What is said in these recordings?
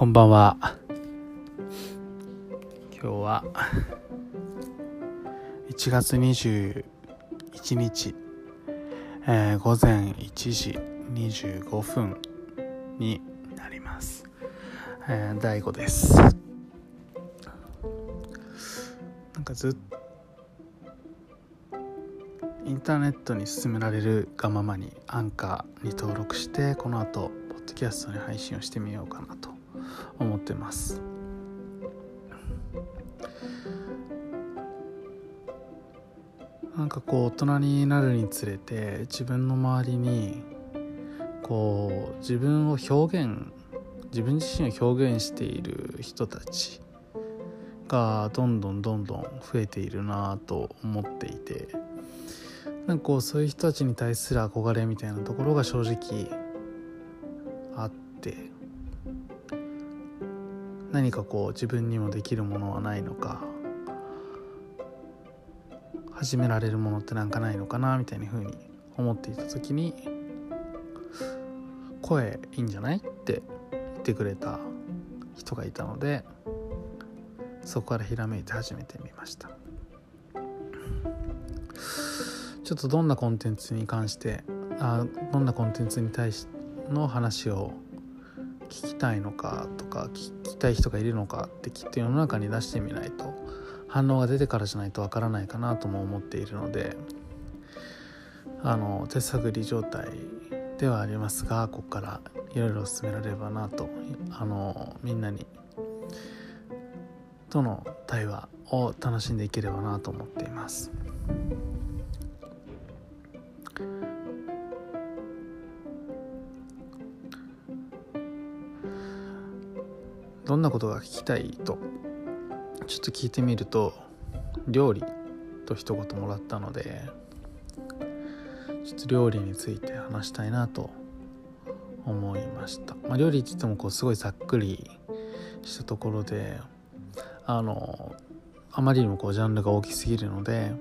こんばんは。今日は1月21日、えー、午前1時25分になります、えー、大悟です。なんかずっとインターネットに勧められるがままにアンカーに登録してこの後ポッドキャストに配信をしてみようかなと思ってます。なんかこう大人になるにつれて自分の周りにこう自分を表現自分自身を表現している人たちがどんどんどんどん増えているなと思っていてなんかこうそういう人たちに対する憧れみたいなところが正直あって何かこう自分にもできるものはないのか始められるものってなんかないのかなみたいな風に思っていた時に声いいんじゃないって言ってくれた人がいたのでそこからひらめいて始めてみました。ちょっとどんなコンテンツに関してあどんなコンテンツに対しての話を聞きたいのかとか聞きたい人がいるのかってきっと世の中に出してみないと反応が出てからじゃないとわからないかなとも思っているのであの手探り状態ではありますがここからいろいろ進められればなとあのみんなにとの対話を楽しんでいければなと思っています。どんなことが聞きたいとちょっと聞いてみると料理と一言もらったのでちょっと料理について話したいなと思いました、まあ、料理って言ってもこうすごいざっくりしたところであのあまりにもこうジャンルが大きすぎるので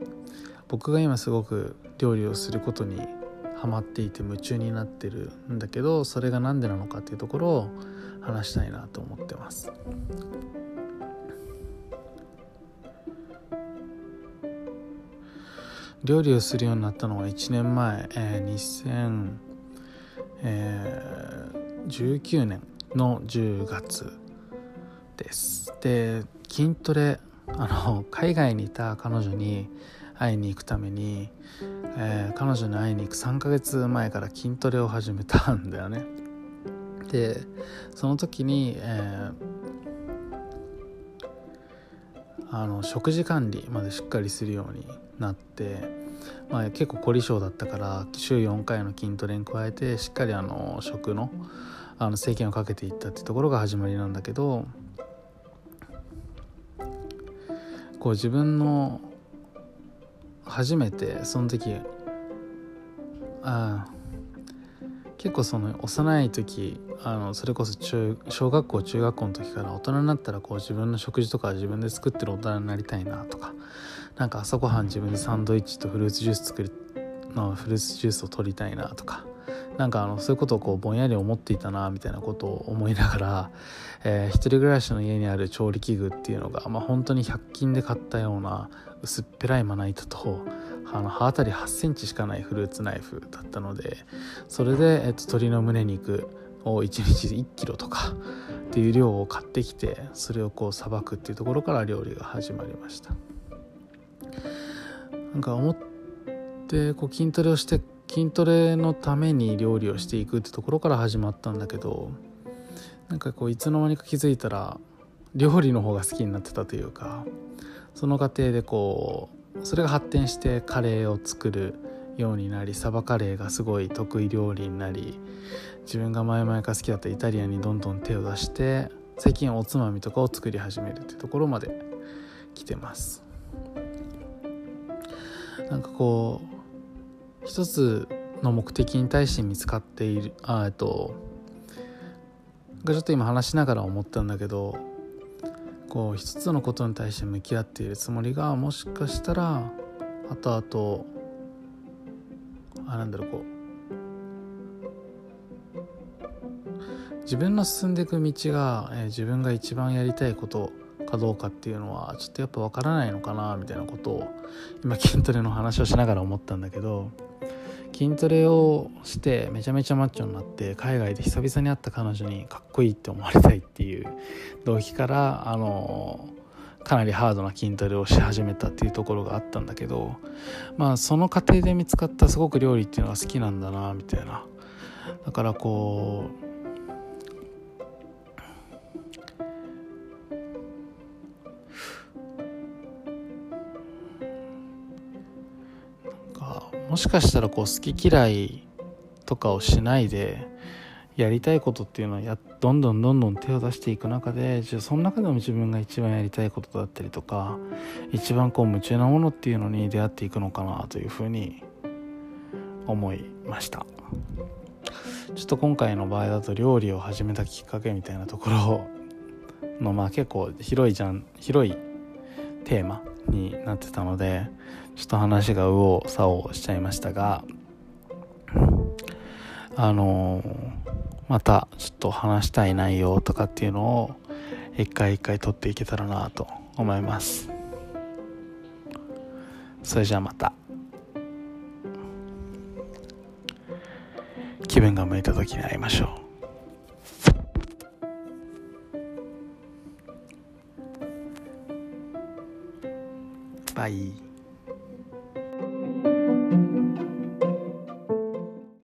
僕が今すごく料理をすることにハマっていて夢中になってるんだけどそれが何でなのかっていうところを話したいなと思ってます。料理をするようになったのは1年前、えー、2019年の10月です。で筋トレあの海外にいた彼女に会いに行くために、えー、彼女に会いに行く3ヶ月前から筋トレを始めたんだよね。でその時に、えー、あの食事管理までしっかりするようになって、まあ、結構凝り性だったから週4回の筋トレに加えてしっかりあの食のあの制限をかけていったってところが始まりなんだけどこう自分の初めてその時ああ結構その幼い時あのそれこそ中小学校中学校の時から大人になったらこう自分の食事とか自分で作ってる大人になりたいなとかなんか朝ごはん自分でサンドイッチとフルーツジュース作るのフルーツジュースを取りたいなとかなんかあのそういうことをこうぼんやり思っていたなみたいなことを思いながら、えー、一人暮らしの家にある調理器具っていうのが、まあ、本当に100均で買ったような薄っぺらいまな板とあの刃渡り8センチしかないフルーツナイフだったのでそれで、えっと、鶏の胸肉を1日1キロとかっていう量を買ってきてそれをこうさばくっていうところから料理が始まりました。なんか思ってこう筋トレをして筋トレのために料理をしていくってところから始まったんだけどなんかこういつの間にか気づいたら料理の方が好きになってたというかその過程でこうそれが発展してカレーを作るようになりサバカレーがすごい得意料理になり自分が前々から好きだったイタリアンにどんどん手を出して最近おつまみとかを作り始めるっていうところまで来てます。なんかこう一つの目的に対して見つかっているあえっとちょっと今話しながら思ったんだけどこう一つのことに対して向き合っているつもりがもしかしたら後々あなんだろうこう自分の進んでいく道が、えー、自分が一番やりたいことかどうかっていうのはちょっとやっぱ分からないのかなみたいなことを今筋トレの話をしながら思ったんだけど筋トレをしてめちゃめちゃマッチョになって海外で久々に会った彼女にかっこいいって思われたいっていう動機からあのかなりハードな筋トレをし始めたっていうところがあったんだけどまあその過程で見つかったすごく料理っていうのが好きなんだなみたいな。だからこうもしかしたらこう好き嫌いとかをしないでやりたいことっていうのはどんどんどんどん手を出していく中でじゃその中でも自分が一番やりたいことだったりとか一番こう夢中なものっていうのに出会っていくのかなというふうに思いました。ちょっと今回の場合だと料理を始めたきっかけみたいなところのまあ結構広いじゃん広いテーマになってたのでちょっと話が右往左往しちゃいましたがあのまたちょっと話したい内容とかっていうのを一回一回取っていけたらなと思います。それじゃあまた。気分が向いた時に会いましょう。バイ。